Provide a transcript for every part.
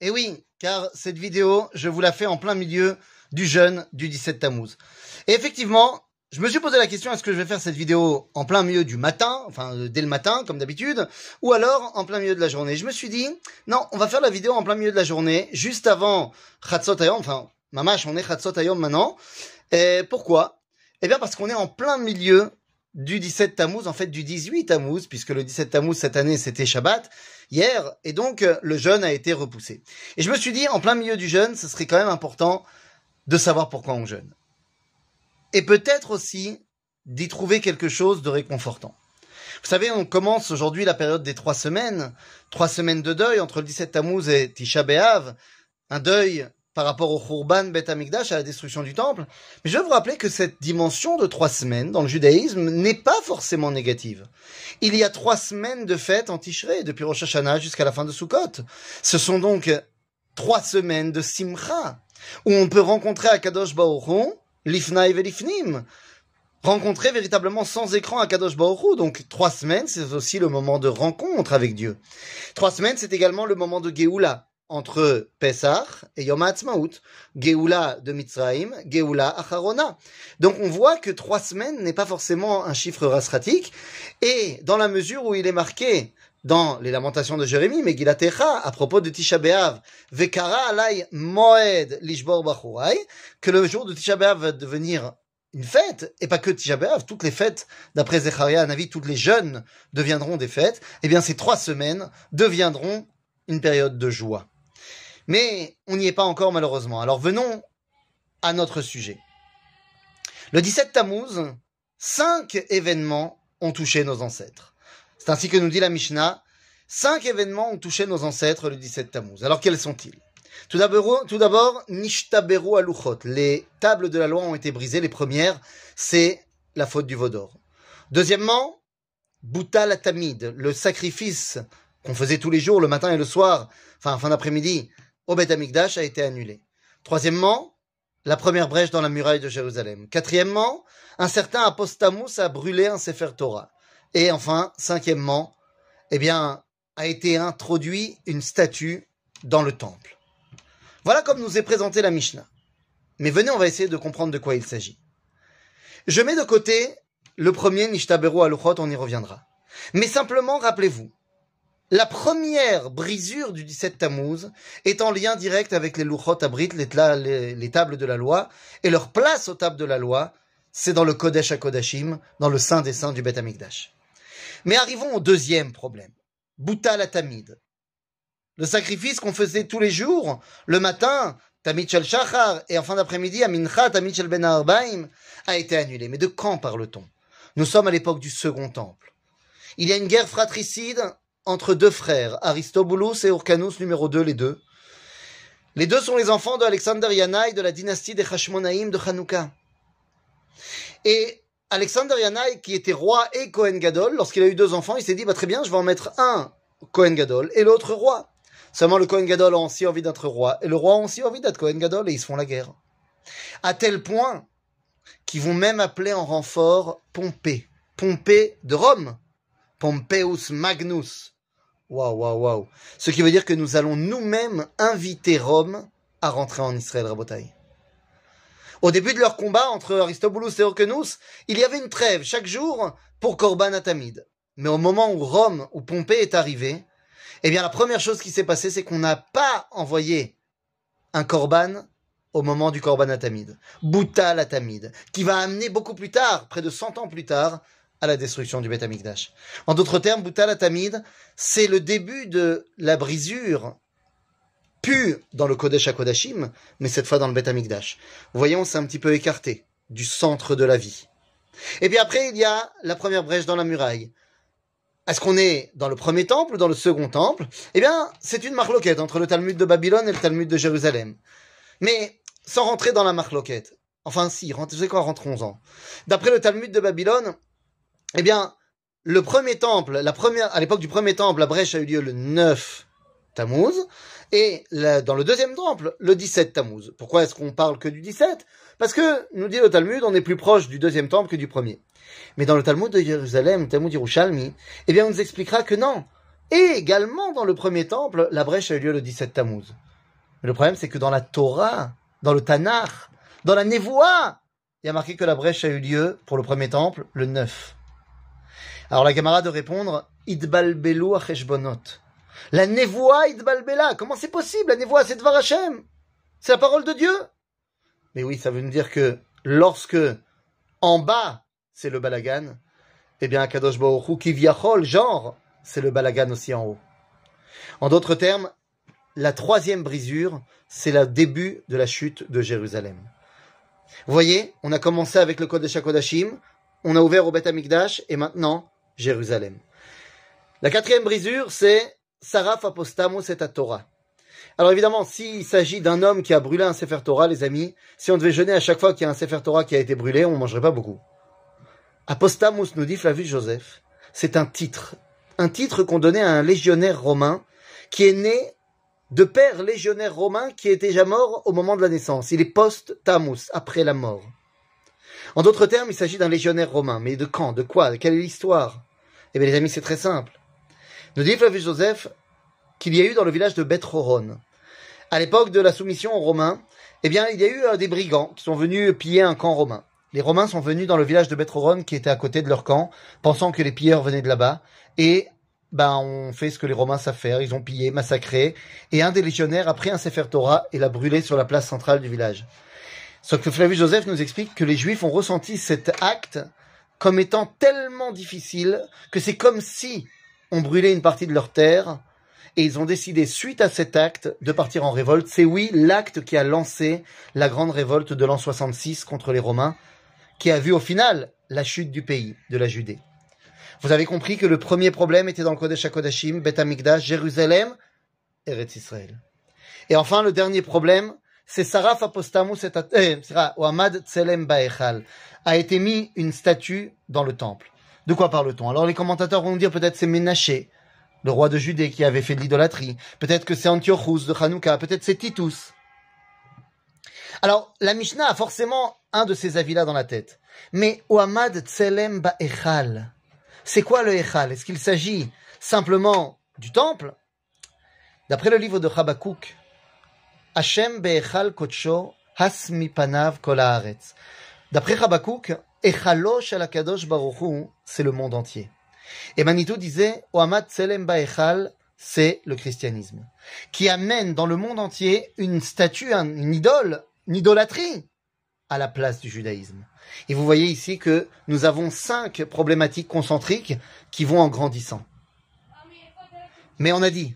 Et oui, car cette vidéo, je vous la fais en plein milieu du jeûne du 17 Tammuz. Et effectivement, je me suis posé la question, est-ce que je vais faire cette vidéo en plein milieu du matin, enfin euh, dès le matin, comme d'habitude, ou alors en plein milieu de la journée? Je me suis dit, non, on va faire la vidéo en plein milieu de la journée, juste avant Chatzot Ayom, enfin, mamash, on est Chatzot Ayom maintenant. Et pourquoi? Eh bien parce qu'on est en plein milieu du 17 Tammuz, en fait du 18 Tammuz, puisque le 17 Tammuz cette année c'était Shabbat, hier, et donc euh, le jeûne a été repoussé. Et je me suis dit, en plein milieu du jeûne, ce serait quand même important de savoir pourquoi on jeûne. Et peut-être aussi d'y trouver quelque chose de réconfortant. Vous savez, on commence aujourd'hui la période des trois semaines, trois semaines de deuil entre le 17 Tammuz et Tisha B'Av, un deuil par rapport au Khurban Bet Amikdash, à la destruction du temple. Mais je veux vous rappeler que cette dimension de trois semaines dans le judaïsme n'est pas forcément négative. Il y a trois semaines de fête en Tishrei, depuis Rosh Hashanah jusqu'à la fin de Sukkot. Ce sont donc trois semaines de Simcha, où on peut rencontrer Akadosh Baruch l'Ifnaï Velifnim, rencontrer véritablement sans écran Akadosh Baruch Donc trois semaines, c'est aussi le moment de rencontre avec Dieu. Trois semaines, c'est également le moment de Géoula, entre Pesach et Yom HaAtzmaut, Geoula de Mitzrayim, Geoula Acharona. Donc on voit que trois semaines n'est pas forcément un chiffre rasratique, et dans la mesure où il est marqué dans les lamentations de Jérémie, Megilatecha, à propos de Tisha B'Av, Vekara alay moed lishbor bachurai, que le jour de Tisha B'Av va devenir une fête, et pas que Tisha B'Av, toutes les fêtes, d'après Zecharia Navi, toutes les jeunes deviendront des fêtes, eh bien ces trois semaines deviendront une période de joie. Mais on n'y est pas encore malheureusement. Alors venons à notre sujet. Le 17 Tammuz, cinq événements ont touché nos ancêtres. C'est ainsi que nous dit la Mishnah. Cinq événements ont touché nos ancêtres le 17 Tammuz. Alors quels sont-ils? Tout d'abord, Nishtaberu aluchot. Les tables de la loi ont été brisées. Les premières, c'est la faute du Vaudor. Deuxièmement, Bouta Tamid, le sacrifice qu'on faisait tous les jours, le matin et le soir, enfin fin d'après-midi, au a été annulé. Troisièmement, la première brèche dans la muraille de Jérusalem. Quatrièmement, un certain apostamus a brûlé un Sefer Torah. Et enfin, cinquièmement, eh bien, a été introduit une statue dans le temple. Voilà comme nous est présenté la Mishnah. Mais venez, on va essayer de comprendre de quoi il s'agit. Je mets de côté le premier Nishtaberu Aluchot, on y reviendra. Mais simplement, rappelez-vous, la première brisure du 17 Tammuz est en lien direct avec les Luchot Abrit, les, les, tables de la loi, et leur place aux tables de la loi, c'est dans le Kodesh HaKodashim, dans le Saint des Saints du Bet Amikdash. Mais arrivons au deuxième problème. Bouta la. Le sacrifice qu'on faisait tous les jours, le matin, Tamid Shel Shachar, et en fin d'après-midi, Amincha, Tamid Shel Ben Arbaim, a été annulé. Mais de quand parle-t-on? Nous sommes à l'époque du Second Temple. Il y a une guerre fratricide entre deux frères, Aristobulus et Urcanus numéro 2, les deux. Les deux sont les enfants de Yanaï de la dynastie des Hashmonaïm de Hanouka. Et Alexander Yanaï, qui était roi et Kohen Gadol, lorsqu'il a eu deux enfants, il s'est dit, bah, très bien, je vais en mettre un Kohen Gadol et l'autre roi. Seulement le Kohen Gadol a aussi envie d'être roi, et le roi a aussi envie d'être Kohen Gadol, et ils se font la guerre. À tel point qu'ils vont même appeler en renfort Pompée. Pompée de Rome. Pompeius Magnus. Waouh, waouh, waouh. Ce qui veut dire que nous allons nous-mêmes inviter Rome à rentrer en Israël, Rabotai. Au début de leur combat entre Aristobulus et Orkenus, il y avait une trêve chaque jour pour Corban Atamid. Mais au moment où Rome, où Pompée est arrivé, eh bien la première chose qui s'est passée, c'est qu'on n'a pas envoyé un Corban au moment du Corban Atamid. Bouta l'Atamid, qui va amener beaucoup plus tard, près de 100 ans plus tard, à la destruction du Beth Amikdash. En d'autres termes, Boutal Tamid, c'est le début de la brisure pu dans le Kodesh HaKodashim, mais cette fois dans le Beth Amikdash. Voyons, c'est un petit peu écarté du centre de la vie. Et puis après, il y a la première brèche dans la muraille. Est-ce qu'on est dans le premier temple ou dans le second temple? Eh bien, c'est une marloquette entre le Talmud de Babylone et le Talmud de Jérusalem. Mais sans rentrer dans la marloquette. Enfin, si, vous savez rentrons-en. D'après le Talmud de Babylone, eh bien, le premier temple, la première, à l'époque du premier temple, la brèche a eu lieu le 9 Tammuz, et dans le deuxième temple, le 17 Tammuz. Pourquoi est-ce qu'on parle que du 17 Parce que, nous dit le Talmud, on est plus proche du deuxième temple que du premier. Mais dans le Talmud de Jérusalem, le Talmud Yerushalmi, eh bien, on nous expliquera que non, Et également dans le premier temple, la brèche a eu lieu le 17 Tammuz. Mais le problème, c'est que dans la Torah, dans le Tanakh, dans la Nevoa, il y a marqué que la brèche a eu lieu pour le premier temple le 9. Alors la camarade de répondre, Idbalbelu acheshbonot. La Nevoa Idbalbela. Comment c'est possible? La Nevoa, c'est Dvar Hashem? C'est la parole de Dieu? Mais oui, ça veut nous dire que lorsque en bas, c'est le balagan, eh bien, Kadosh Baruch qui genre, c'est le balagan aussi en haut. En d'autres termes, la troisième brisure, c'est le début de la chute de Jérusalem. Vous voyez, on a commencé avec le Kodesh HaKodashim, on a ouvert au Beth Amikdash, et maintenant, Jérusalem. La quatrième brisure, c'est Saraf Apostamos et Torah. Alors évidemment, s'il s'agit d'un homme qui a brûlé un Sefer Torah, les amis, si on devait jeûner à chaque fois qu'il y a un Sefer Torah qui a été brûlé, on ne mangerait pas beaucoup. Apostamus, nous dit Flavius Joseph, c'est un titre. Un titre qu'on donnait à un légionnaire romain qui est né de père légionnaire romain qui est déjà mort au moment de la naissance. Il est post-tamus, après la mort. En d'autres termes, il s'agit d'un légionnaire romain. Mais de quand? De quoi? Quelle est l'histoire? Eh bien, les amis, c'est très simple. Nous dit Flavius Joseph qu'il y a eu dans le village de Beth à l'époque de la soumission aux Romains, eh bien, il y a eu euh, des brigands qui sont venus piller un camp romain. Les Romains sont venus dans le village de Bethroron qui était à côté de leur camp, pensant que les pilleurs venaient de là-bas, et ben on fait ce que les Romains savent faire, ils ont pillé, massacré, et un des légionnaires a pris un Sefer Torah et l'a brûlé sur la place centrale du village. Sauf que Flavius Joseph nous explique que les Juifs ont ressenti cet acte comme étant tellement difficile que c'est comme si on brûlait une partie de leur terre et ils ont décidé, suite à cet acte, de partir en révolte. C'est oui, l'acte qui a lancé la grande révolte de l'an 66 contre les Romains, qui a vu au final la chute du pays, de la Judée. Vous avez compris que le premier problème était dans le Kodesh Beth Amikdash, Jérusalem, Eretz Israël. Et enfin, le dernier problème, c'est Saraf Apostamus et euh, Ohamad Tselem Baechal, a été mis une statue dans le temple. De quoi parle-t-on? Alors les commentateurs vont dire peut-être c'est Ménaché, le roi de Judée qui avait fait de l'idolâtrie. Peut-être que c'est Antiochus de Hanouka, peut-être c'est Titus. Alors, la Mishnah a forcément un de ces avis-là dans la tête. Mais Ohamad Tselem Ba'echal, c'est quoi le Echal Est-ce qu'il s'agit simplement du temple? D'après le livre de Habakkuk, Hashem Be'echal Kocho Hasmi Panav Kol D'après Habakkuk, Echalo Shalakadosh Baruchu, c'est le monde entier. Et Manitou disait, Ohamad Tselem Ba'echal, c'est le christianisme, qui amène dans le monde entier une statue, une idole, une idolâtrie à la place du judaïsme. Et vous voyez ici que nous avons cinq problématiques concentriques qui vont en grandissant. Mais on a dit,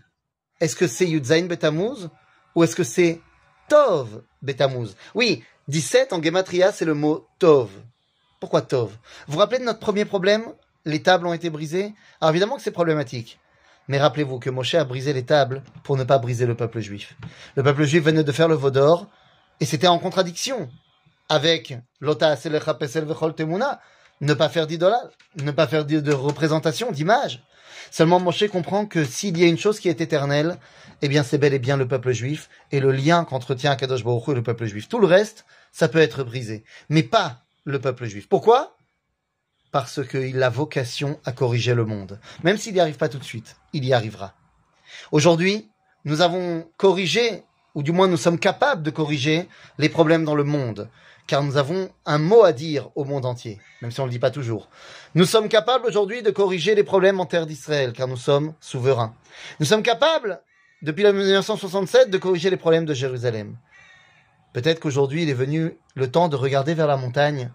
est-ce que c'est Yudzain Betamuz ou est-ce que c'est Tov Betamuz? Oui, 17 en Gematria, c'est le mot Tov. Pourquoi Tov? Vous vous rappelez de notre premier problème? Les tables ont été brisées? Alors évidemment que c'est problématique. Mais rappelez-vous que Moshe a brisé les tables pour ne pas briser le peuple juif. Le peuple juif venait de faire le veau d'or et c'était en contradiction avec l'ota temuna, ne pas faire d'idolâtre, ne pas faire de, représentation, d'image. Seulement Moshe comprend que s'il y a une chose qui est éternelle, eh bien c'est bel et bien le peuple juif et le lien qu'entretient Kadosh Baruch et le peuple juif. Tout le reste, ça peut être brisé, mais pas le peuple juif. Pourquoi? Parce qu'il a vocation à corriger le monde. Même s'il n'y arrive pas tout de suite, il y arrivera. Aujourd'hui, nous avons corrigé, ou du moins nous sommes capables de corriger les problèmes dans le monde car nous avons un mot à dire au monde entier, même si on ne le dit pas toujours. Nous sommes capables aujourd'hui de corriger les problèmes en terre d'Israël, car nous sommes souverains. Nous sommes capables, depuis la 1967, de corriger les problèmes de Jérusalem. Peut-être qu'aujourd'hui, il est venu le temps de regarder vers la montagne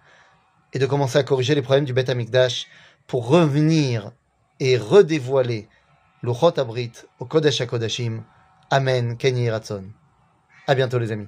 et de commencer à corriger les problèmes du Beth Amikdash pour revenir et redévoiler le Chot Abrit au Kodesh HaKodashim. Amen. Kenyi Ratzon. À bientôt, les amis.